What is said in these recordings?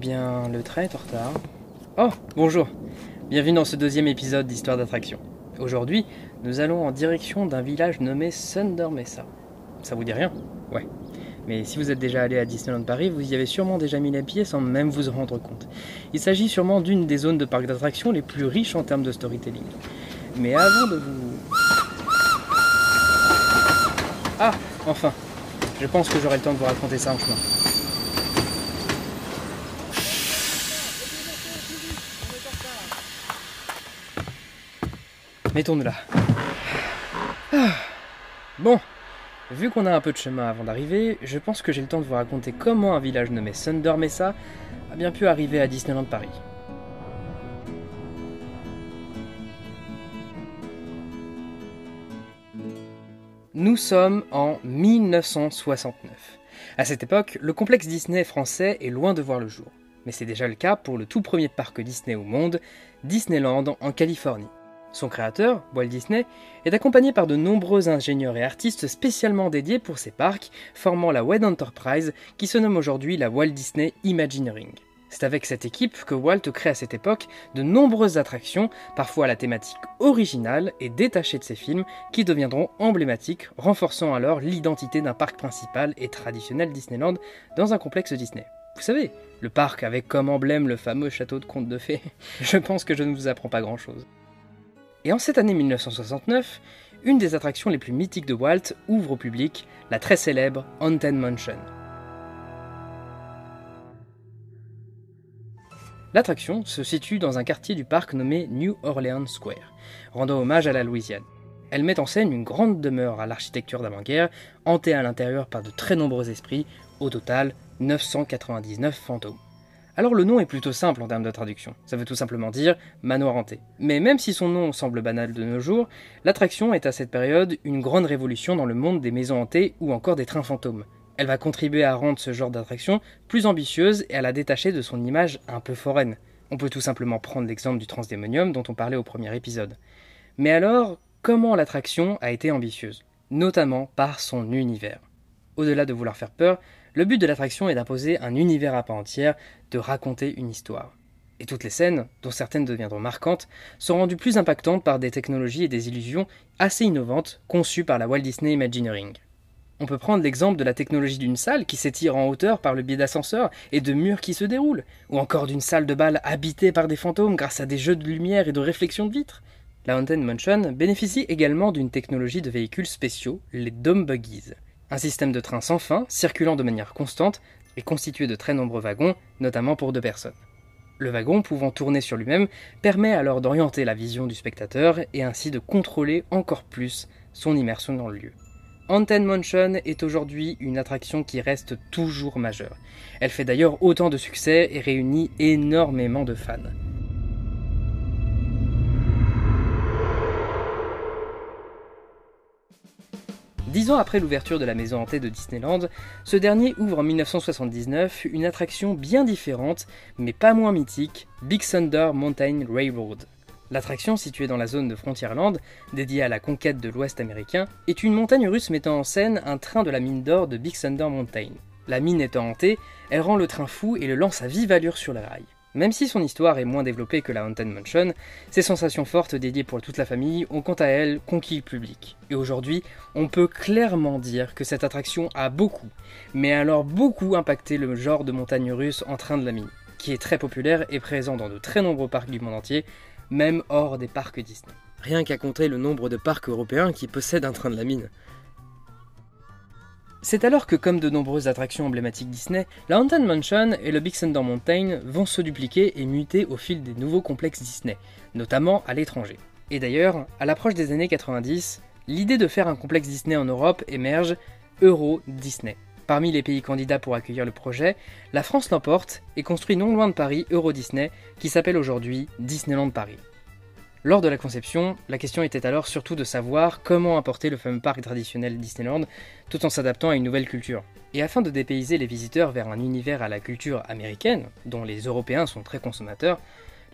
Bien, le train est en retard. Oh, bonjour. Bienvenue dans ce deuxième épisode d'Histoire d'attraction. Aujourd'hui, nous allons en direction d'un village nommé Thunder Mesa. Ça vous dit rien? Ouais. Mais si vous êtes déjà allé à Disneyland Paris, vous y avez sûrement déjà mis les pieds sans même vous en rendre compte. Il s'agit sûrement d'une des zones de parc d'attractions les plus riches en termes de storytelling. Mais avant de vous... Ah, enfin. Je pense que j'aurai le temps de vous raconter ça en chemin. Mettons-nous là. Ah. Bon, vu qu'on a un peu de chemin avant d'arriver, je pense que j'ai le temps de vous raconter comment un village nommé Thunder Mesa a bien pu arriver à Disneyland Paris. Nous sommes en 1969. À cette époque, le complexe Disney français est loin de voir le jour. Mais c'est déjà le cas pour le tout premier parc Disney au monde, Disneyland en Californie. Son créateur, Walt Disney, est accompagné par de nombreux ingénieurs et artistes spécialement dédiés pour ces parcs, formant la Wed Enterprise qui se nomme aujourd'hui la Walt Disney Imagineering. C'est avec cette équipe que Walt crée à cette époque de nombreuses attractions, parfois à la thématique originale et détachée de ses films, qui deviendront emblématiques, renforçant alors l'identité d'un parc principal et traditionnel Disneyland dans un complexe Disney. Vous savez, le parc avec comme emblème le fameux château de conte de fées. Je pense que je ne vous apprends pas grand-chose. Et en cette année 1969, une des attractions les plus mythiques de Walt ouvre au public, la très célèbre Haunted Mansion. L'attraction se situe dans un quartier du parc nommé New Orleans Square, rendant hommage à la Louisiane. Elle met en scène une grande demeure à l'architecture d'avant-guerre, hantée à l'intérieur par de très nombreux esprits, au total 999 fantômes. Alors le nom est plutôt simple en termes de traduction, ça veut tout simplement dire manoir hanté. Mais même si son nom semble banal de nos jours, l'attraction est à cette période une grande révolution dans le monde des maisons hantées ou encore des trains fantômes. Elle va contribuer à rendre ce genre d'attraction plus ambitieuse et à la détacher de son image un peu foraine. On peut tout simplement prendre l'exemple du Transdémonium dont on parlait au premier épisode. Mais alors, comment l'attraction a été ambitieuse? Notamment par son univers. Au-delà de vouloir faire peur, le but de l'attraction est d'imposer un univers à part entière, de raconter une histoire. Et toutes les scènes, dont certaines deviendront marquantes, sont rendues plus impactantes par des technologies et des illusions assez innovantes conçues par la Walt Disney Imagineering. On peut prendre l'exemple de la technologie d'une salle qui s'étire en hauteur par le biais d'ascenseurs et de murs qui se déroulent, ou encore d'une salle de bal habitée par des fantômes grâce à des jeux de lumière et de réflexion de vitres. La Haunted Mansion bénéficie également d'une technologie de véhicules spéciaux, les Dome Buggies. Un système de train sans fin, circulant de manière constante, et constitué de très nombreux wagons, notamment pour deux personnes. Le wagon, pouvant tourner sur lui-même, permet alors d'orienter la vision du spectateur et ainsi de contrôler encore plus son immersion dans le lieu. Haunted Mansion est aujourd'hui une attraction qui reste toujours majeure. Elle fait d'ailleurs autant de succès et réunit énormément de fans. Dix ans après l'ouverture de la maison hantée de Disneyland, ce dernier ouvre en 1979 une attraction bien différente, mais pas moins mythique, Big Thunder Mountain Railroad. L'attraction, située dans la zone de Frontierland, dédiée à la conquête de l'Ouest américain, est une montagne russe mettant en scène un train de la mine d'or de Big Thunder Mountain. La mine étant hantée, elle rend le train fou et le lance à vive allure sur les rails. Même si son histoire est moins développée que la Haunted Mansion, ses sensations fortes dédiées pour toute la famille ont quant à elles conquis le public. Et aujourd'hui, on peut clairement dire que cette attraction a beaucoup, mais alors beaucoup impacté le genre de montagne russe en train de la mine, qui est très populaire et présent dans de très nombreux parcs du monde entier, même hors des parcs Disney. Rien qu'à compter le nombre de parcs européens qui possèdent un train de la mine. C'est alors que, comme de nombreuses attractions emblématiques Disney, la Haunted Mansion et le Big Thunder Mountain vont se dupliquer et muter au fil des nouveaux complexes Disney, notamment à l'étranger. Et d'ailleurs, à l'approche des années 90, l'idée de faire un complexe Disney en Europe émerge, Euro Disney. Parmi les pays candidats pour accueillir le projet, la France l'emporte et construit non loin de Paris Euro Disney, qui s'appelle aujourd'hui Disneyland Paris. Lors de la conception, la question était alors surtout de savoir comment apporter le fameux parc traditionnel Disneyland tout en s'adaptant à une nouvelle culture. Et afin de dépayser les visiteurs vers un univers à la culture américaine, dont les Européens sont très consommateurs,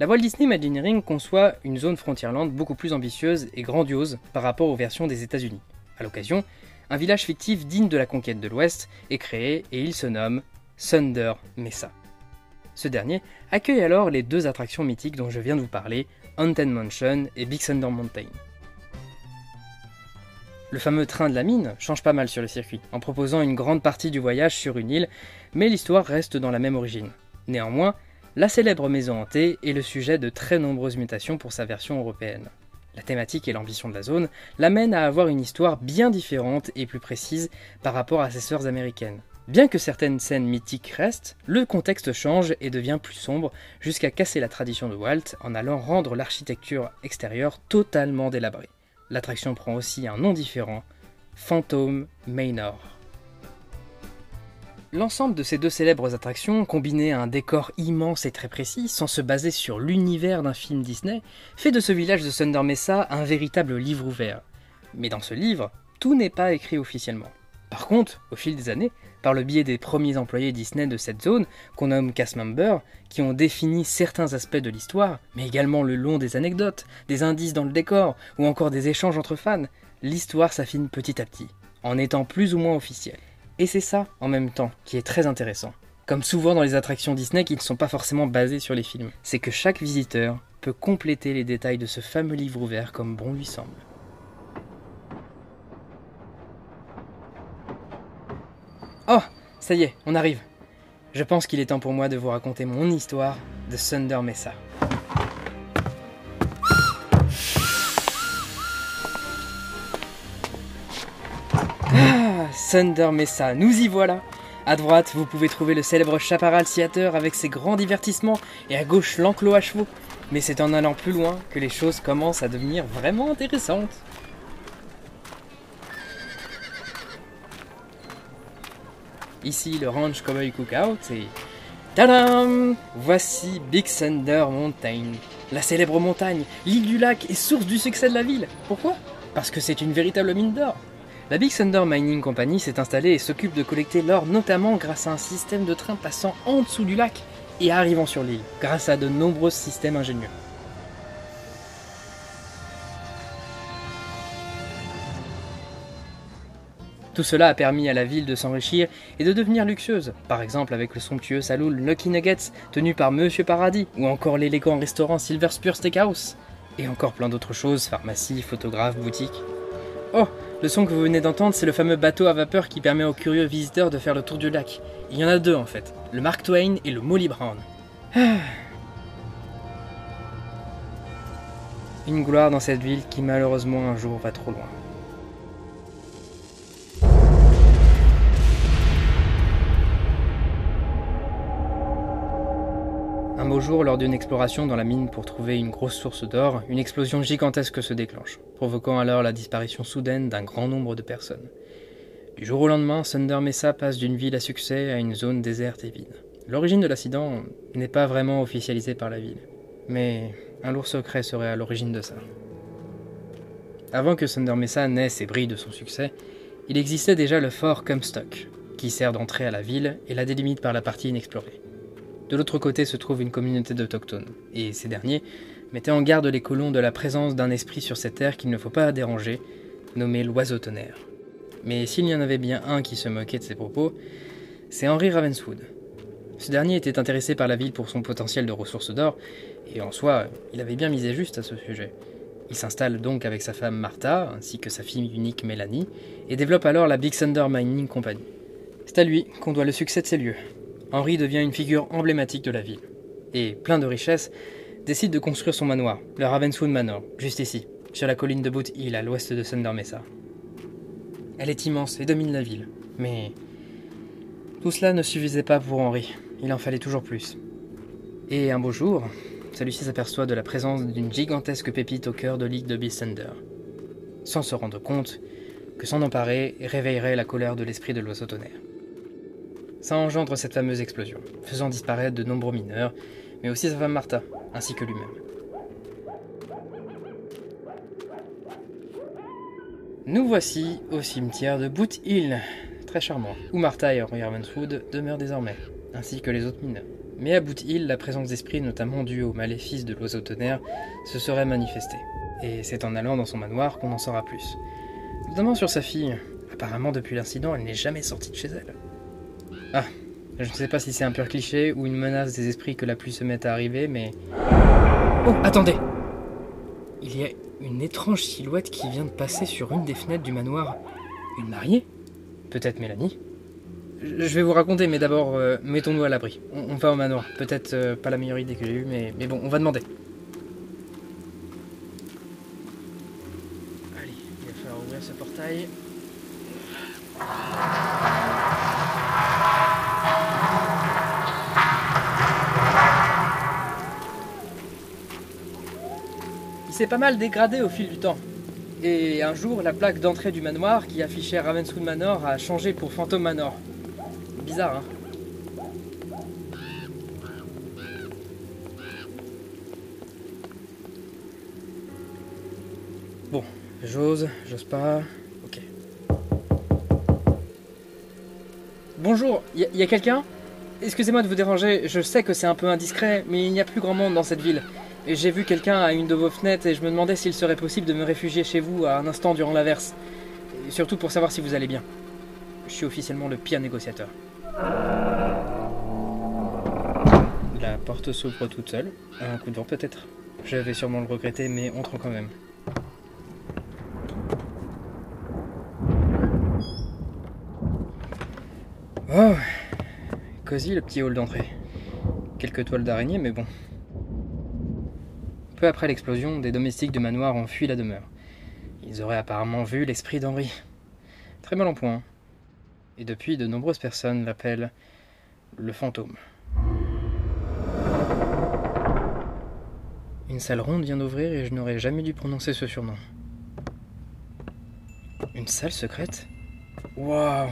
la Walt Disney Imagineering conçoit une zone Frontierland beaucoup plus ambitieuse et grandiose par rapport aux versions des États-Unis. À l'occasion, un village fictif digne de la conquête de l'Ouest est créé et il se nomme Thunder Mesa. Ce dernier accueille alors les deux attractions mythiques dont je viens de vous parler, Haunted Mansion et Big Thunder Mountain. Le fameux train de la mine change pas mal sur le circuit, en proposant une grande partie du voyage sur une île, mais l'histoire reste dans la même origine. Néanmoins, la célèbre maison hantée est le sujet de très nombreuses mutations pour sa version européenne. La thématique et l'ambition de la zone l'amènent à avoir une histoire bien différente et plus précise par rapport à ses sœurs américaines. Bien que certaines scènes mythiques restent, le contexte change et devient plus sombre jusqu'à casser la tradition de Walt en allant rendre l'architecture extérieure totalement délabrée. L'attraction prend aussi un nom différent, Phantom Manor. L'ensemble de ces deux célèbres attractions, combinées à un décor immense et très précis, sans se baser sur l'univers d'un film Disney, fait de ce village de Thunder Mesa un véritable livre ouvert. Mais dans ce livre, tout n'est pas écrit officiellement. Par contre, au fil des années, par le biais des premiers employés Disney de cette zone, qu'on nomme cast members, qui ont défini certains aspects de l'histoire, mais également le long des anecdotes, des indices dans le décor, ou encore des échanges entre fans, l'histoire s'affine petit à petit, en étant plus ou moins officielle. Et c'est ça, en même temps, qui est très intéressant. Comme souvent dans les attractions Disney qui ne sont pas forcément basées sur les films, c'est que chaque visiteur peut compléter les détails de ce fameux livre ouvert comme bon lui semble. Oh, ça y est, on arrive. Je pense qu'il est temps pour moi de vous raconter mon histoire de Thunder Mesa. Thunder Mesa, nous y voilà À droite, vous pouvez trouver le célèbre Chaparral Theater avec ses grands divertissements, et à gauche l'enclos à chevaux. Mais c'est en allant plus loin que les choses commencent à devenir vraiment intéressantes. Ici le Ranch Cowboy Cookout et... Tadam Voici Big Thunder Mountain. La célèbre montagne, l'île du lac et source du succès de la ville. Pourquoi? Parce que c'est une véritable mine d'or. La Big Thunder Mining Company s'est installée et s'occupe de collecter l'or notamment grâce à un système de train passant en dessous du lac et arrivant sur l'île, grâce à de nombreux systèmes ingénieux. Tout cela a permis à la ville de s'enrichir et de devenir luxueuse, par exemple avec le somptueux saloon Lucky Nuggets tenu par Monsieur Paradis, ou encore l'élégant restaurant Silver Spur Steakhouse, et encore plein d'autres choses, pharmacie, photographe, boutique. Oh, le son que vous venez d'entendre, c'est le fameux bateau à vapeur qui permet aux curieux visiteurs de faire le tour du lac. Il y en a deux en fait, le Mark Twain et le Molly Brown. Une gloire dans cette ville qui malheureusement un jour va trop loin. Un jour, lors d'une exploration dans la mine pour trouver une grosse source d'or, une explosion gigantesque se déclenche, provoquant alors la disparition soudaine d'un grand nombre de personnes. Du jour au lendemain, Thunder Mesa passe d'une ville à succès à une zone déserte et vide. L'origine de l'accident n'est pas vraiment officialisée par la ville, mais un lourd secret serait à l'origine de ça. Avant que Thunder Mesa naisse et brille de son succès, il existait déjà le fort Comstock, qui sert d'entrée à la ville et la délimite par la partie inexplorée. De l'autre côté se trouve une communauté d'autochtones, et ces derniers mettaient en garde les colons de la présence d'un esprit sur cette terre qu'il ne faut pas déranger, nommé l'oiseau tonnerre. Mais s'il y en avait bien un qui se moquait de ses propos, c'est Henry Ravenswood. Ce dernier était intéressé par la ville pour son potentiel de ressources d'or, et en soi, il avait bien misé juste à ce sujet. Il s'installe donc avec sa femme Martha, ainsi que sa fille unique Mélanie, et développe alors la Big Thunder Mining Company. C'est à lui qu'on doit le succès de ces lieux, Henry devient une figure emblématique de la ville. Et, plein de richesses, décide de construire son manoir, le Ravenswood Manor, juste ici, sur la colline de Boot Hill, à l'ouest de Thunder Mesa. Elle est immense et domine la ville, mais tout cela ne suffisait pas pour Henry, il en fallait toujours plus. Et un beau jour, celui-ci s'aperçoit de la présence d'une gigantesque pépite au cœur de l'île de Big Thunder, sans se rendre compte que s'en emparer réveillerait la colère de l'esprit de l'oiseau tonnerre. Ça engendre cette fameuse explosion, faisant disparaître de nombreux mineurs, mais aussi sa femme Martha, ainsi que lui-même. Nous voici au cimetière de Boot Hill, très charmant, où Martha et Henry Ravenswood demeurent désormais, ainsi que les autres mineurs. Mais à Boot Hill, la présence d'esprit, notamment due au maléfice de l'oiseau tonnerre, se serait manifestée. Et c'est en allant dans son manoir qu'on en saura plus. Notamment sur sa fille. Apparemment, depuis l'incident, elle n'est jamais sortie de chez elle. Ah, Je ne sais pas si c'est un pur cliché ou une menace des esprits que la pluie se mette à arriver, mais... Oh, attendez Il y a une étrange silhouette qui vient de passer sur une des fenêtres du manoir. Une mariée? Peut-être Mélanie Je vais vous raconter, mais d'abord, euh, mettons-nous à l'abri. On, va au manoir. Peut-être euh, pas la meilleure idée que j'ai eue, mais, mais bon, on va demander. Allez, il va falloir ouvrir ce portail. S'est pas mal dégradé au fil du temps. Et un jour, la plaque d'entrée du manoir qui affichait Ravenswood Manor a changé pour Phantom Manor. Bizarre, hein Bon, j'ose, j'ose pas. Ok. Bonjour, y y quelqu'un? Excusez-moi de vous déranger, je sais que c'est un peu indiscret, mais il n'y a plus grand monde dans cette ville. J'ai vu quelqu'un à une de vos fenêtres et je me demandais s'il serait possible de me réfugier chez vous à un instant durant l'averse. Surtout pour savoir si vous allez bien. Je suis officiellement le pire négociateur. La porte s'ouvre toute seule. Un coup de vent peut-être. Je vais sûrement le regretter, mais entrons quand même. Oh Cosy le petit hall d'entrée. Quelques toiles d'araignée, mais bon, peu après l'explosion, des domestiques du manoir ont fui la demeure. Ils auraient apparemment vu l'esprit d'Henri. Très mal en point. Et depuis, de nombreuses personnes l'appellent le fantôme. Une salle ronde vient d'ouvrir et je n'aurais jamais dû prononcer ce surnom. Une salle secrète? Waouh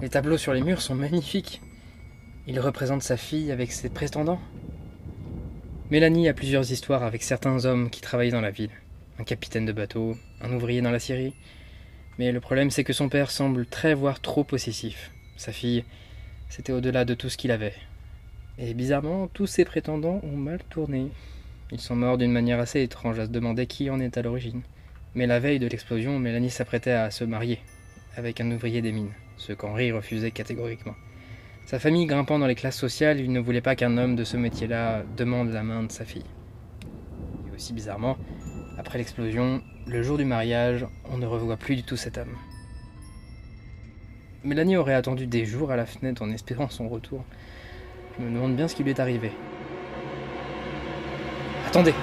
Les tableaux sur les murs sont magnifiques. Il représente sa fille avec ses prétendants. Mélanie a plusieurs histoires avec certains hommes qui travaillaient dans la ville. Un capitaine de bateau, un ouvrier dans la Syrie. Mais le problème, c'est que son père semble très, voire trop possessif. Sa fille, c'était au-delà de tout ce qu'il avait. Et bizarrement, tous ses prétendants ont mal tourné. Ils sont morts d'une manière assez étrange à se demander qui en est à l'origine. Mais la veille de l'explosion, Mélanie s'apprêtait à se marier avec un ouvrier des mines, ce qu'Henri refusait catégoriquement. Sa famille grimpant dans les classes sociales, il ne voulait pas qu'un homme de ce métier-là demande la main de sa fille. Et aussi bizarrement, après l'explosion, le jour du mariage, on ne revoit plus du tout cet homme. Mélanie aurait attendu des jours à la fenêtre en espérant son retour. Je me demande bien ce qui lui est arrivé. Attendez,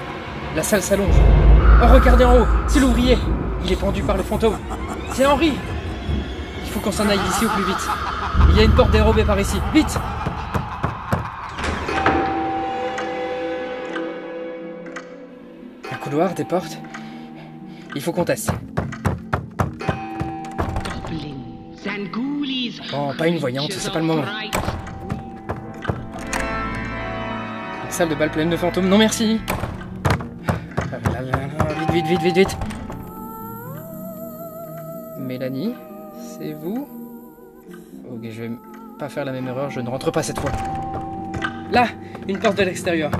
la salle s'allonge. Oh, regardez en haut, c'est l'ouvrier. Il est pendu par le fantôme. C'est Henri. Il faut qu'on s'en aille d'ici au plus vite. Il y a une porte dérobée par ici. Vite Un couloir, des portes. Il faut qu'on teste. Oh, pas une voyante, c'est pas le moment. Une salle de bal pleine de fantômes, non merci Vite, vite, vite, vite, vite Mélanie, c'est vous Ok, je vais pas faire la même erreur, je ne rentre pas cette fois. Là Une porte de l'extérieur.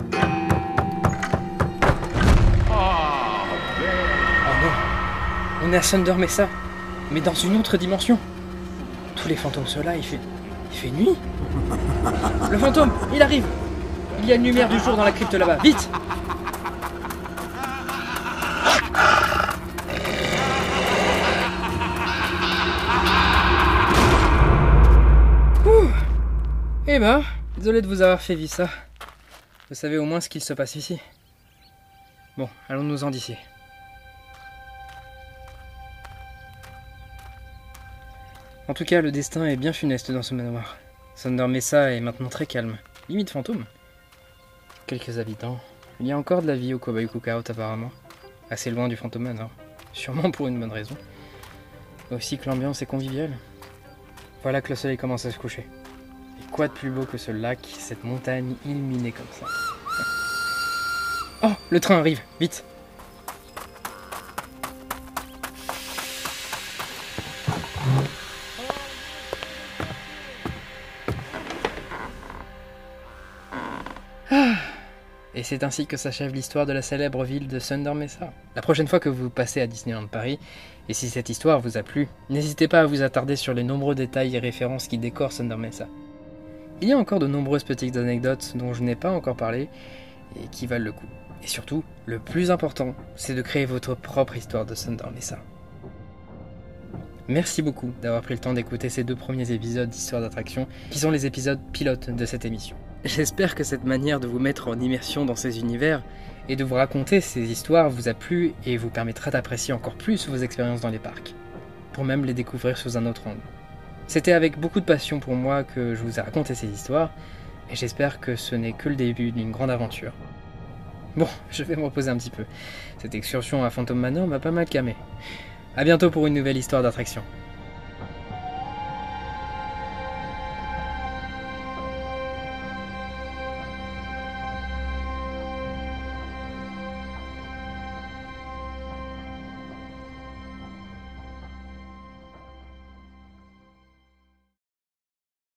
Oh non On est à Thunder Mesa, mais dans une autre dimension. Tous les fantômes sont là, il. Il fait nuit Le fantôme Il arrive Il y a une lumière du jour dans la crypte là-bas, vite Eh ben, désolé de vous avoir fait vivre ça. Vous savez au moins ce qu'il se passe ici. Bon, allons-nous-en d'ici. En tout cas, le destin est bien funeste dans ce manoir. Thunder Mesa est maintenant très calme, limite fantôme. Quelques habitants. Il y a encore de la vie au Cowboy Cookout apparemment. Assez loin du fantôme manor. Sûrement pour une bonne raison. Aussi que l'ambiance est conviviale. Voilà que le soleil commence à se coucher. Quoi de plus beau que ce lac, cette montagne illuminée comme ça Oh, le train arrive, vite ah. Et c'est ainsi que s'achève l'histoire de la célèbre ville de Thunder Mesa. La prochaine fois que vous passez à Disneyland Paris, et si cette histoire vous a plu, n'hésitez pas à vous attarder sur les nombreux détails et références qui décorent Thunder Mesa. Il y a encore de nombreuses petites anecdotes dont je n'ai pas encore parlé et qui valent le coup. Et surtout, le plus important, c'est de créer votre propre histoire de Thunder Mesa. Merci beaucoup d'avoir pris le temps d'écouter ces deux premiers épisodes d'Histoire d'attraction, qui sont les épisodes pilotes de cette émission. J'espère que cette manière de vous mettre en immersion dans ces univers et de vous raconter ces histoires vous a plu et vous permettra d'apprécier encore plus vos expériences dans les parcs, pour même les découvrir sous un autre angle. C'était avec beaucoup de passion pour moi que je vous ai raconté ces histoires, et j'espère que ce n'est que le début d'une grande aventure. Bon, je vais me reposer un petit peu. Cette excursion à Phantom Manor m'a pas mal camé. A bientôt pour une nouvelle histoire d'attraction.